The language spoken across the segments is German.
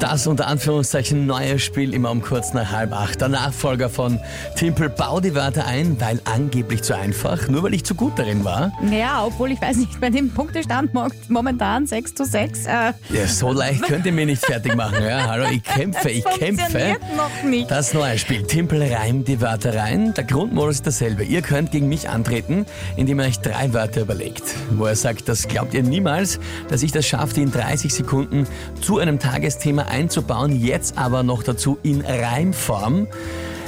Das unter Anführungszeichen neue Spiel immer um kurz nach halb acht. Der Nachfolger von Timpel Bau die Wörter ein, weil angeblich zu einfach, nur weil ich zu gut darin war. Ja, obwohl ich weiß nicht, bei dem Punktestand mo- momentan 6 zu 6. Äh, Ja, so leicht könnt ihr mich nicht fertig machen. Ja, hallo, ich kämpfe, ich kämpfe. noch nicht. Das neue Spiel Timpel reimt die Wörter rein. Der Grundmodus ist derselbe. Ihr könnt gegen mich antreten, indem ihr euch drei Wörter überlegt. Wo er sagt, das glaubt ihr niemals, dass ich das schaffe, in 30 Sekunden zu einem Tagesthema einzubauen, jetzt aber noch dazu in Reimform.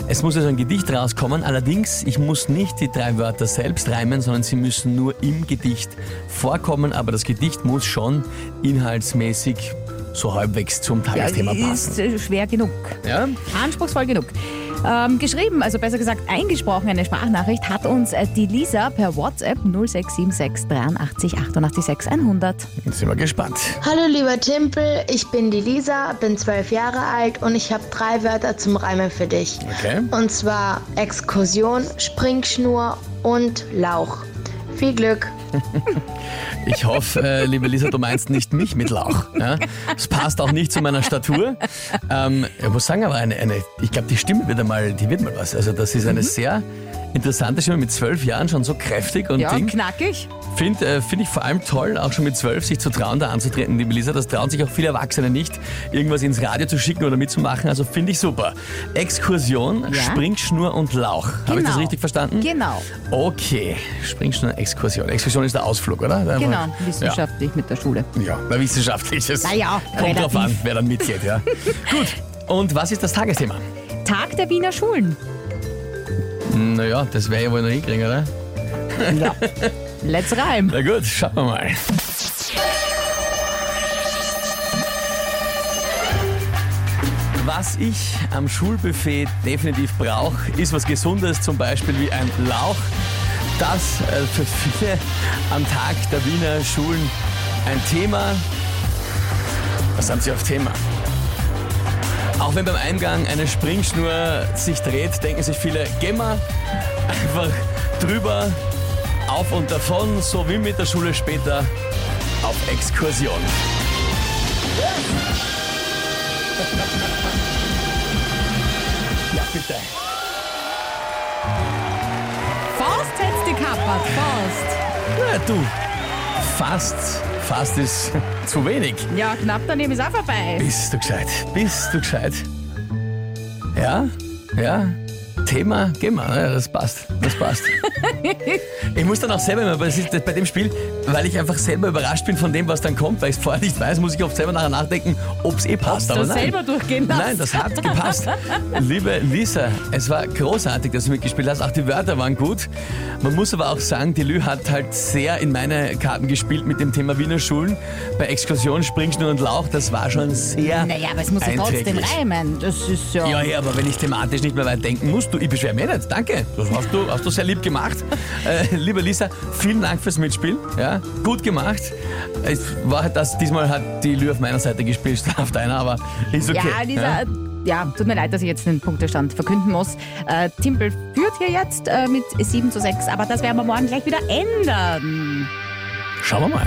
Es muss also ein Gedicht rauskommen, allerdings, ich muss nicht die drei Wörter selbst reimen, sondern sie müssen nur im Gedicht vorkommen, aber das Gedicht muss schon inhaltsmäßig so halbwegs zum ja, Tagesthema passen. ist äh, schwer genug. Ja? Anspruchsvoll genug. Ähm, geschrieben, also besser gesagt eingesprochen, eine Sprachnachricht hat uns äh, die Lisa per WhatsApp 0676 83 88 6 100. Jetzt sind wir gespannt. Hallo lieber Timpel, ich bin die Lisa, bin zwölf Jahre alt und ich habe drei Wörter zum Reimen für dich. Okay. Und zwar Exkursion, Springschnur und Lauch. Viel Glück. Ich hoffe, äh, liebe Lisa, du meinst nicht mich mit Lauch. Ja? Das passt auch nicht zu meiner Statur. Ähm, ich muss sagen, aber eine, eine ich glaube, die Stimme wird einmal, die wird mal was. Also das ist eine sehr interessante Stimme mit zwölf Jahren schon so kräftig und Ja, Ding. knackig. Finde äh, find ich vor allem toll, auch schon mit zwölf sich zu trauen, da anzutreten, liebe Lisa. Das trauen sich auch viele Erwachsene nicht, irgendwas ins Radio zu schicken oder mitzumachen. Also finde ich super. Exkursion, Ja. Springschnur und Lauch. Habe ich das Genau. richtig verstanden? Genau, Okay, Springschnur, Exkursion. Exkursion ist der Ausflug, oder? Der genau, Ja. wissenschaftlich mit der Schule. Ja, bei wissenschaftliches. Naja, Kommt drauf relativ. an, wer dann mitgeht, ja. Gut. Und was ist das Tagesthema? Tag der Wiener Schulen. Naja, das wäre ja wohl noch hinkriegen, oder? Ja, let's reim. Na gut, schauen wir mal. Was ich am Schulbuffet definitiv brauche, ist was Gesundes, zum Beispiel wie ein Lauch. Das äh, für viele am Tag der Wiener Schulen ein Thema. Was haben Sie auf Thema? Auch wenn beim Eingang eine Springschnur sich dreht, denken sich viele, gehen wir einfach drüber, auf und davon, so wie mit der Schule später auf Exkursion. Ja, bitte. Faust hättest die kappert, Faust. Ja, du, fast, fast ist zu wenig. Ja, knapp daneben ist auch vorbei. Bist du gescheit? Bist du gescheit? Ja? Ja? Thema, geh mal, ja, das passt, das passt. ich muss dann auch selber immer, das ist bei dem Spiel, weil ich einfach selber überrascht bin von dem, was dann kommt, weil ich es vorher nicht weiß, muss ich oft selber nachher nachdenken, ob es eh passt. Ob's aber du nein. selber durchgehen lässt. Nein, das hat gepasst. Liebe Lisa, es war großartig, dass du mitgespielt hast. Auch die Wörter waren gut. Man muss aber auch sagen, die Lü hat halt sehr in meine Karten gespielt mit dem Thema Wiener Schulen. Bei Exkursion, Springschnur und Lauch, das war schon sehr Naja, aber es muss ja trotzdem reimen. Das ist ja. Ja, ja, aber wenn ich thematisch nicht mehr weit denken muss, du, ich beschwere mich nicht. Danke, das hast du, hast du sehr lieb gemacht. Äh, liebe Lisa, vielen Dank fürs Mitspielen. Ja, gut gemacht. Es war halt das, diesmal hat die Lü auf meiner Seite gespielt, statt auf deiner, aber ist okay. Ja, dieser. Ja. tut mir leid, dass ich jetzt den Punktestand verkünden muss. Äh, Timpel führt hier jetzt äh, mit 7 zu 6, aber das werden wir morgen gleich wieder ändern. Schauen wir mal.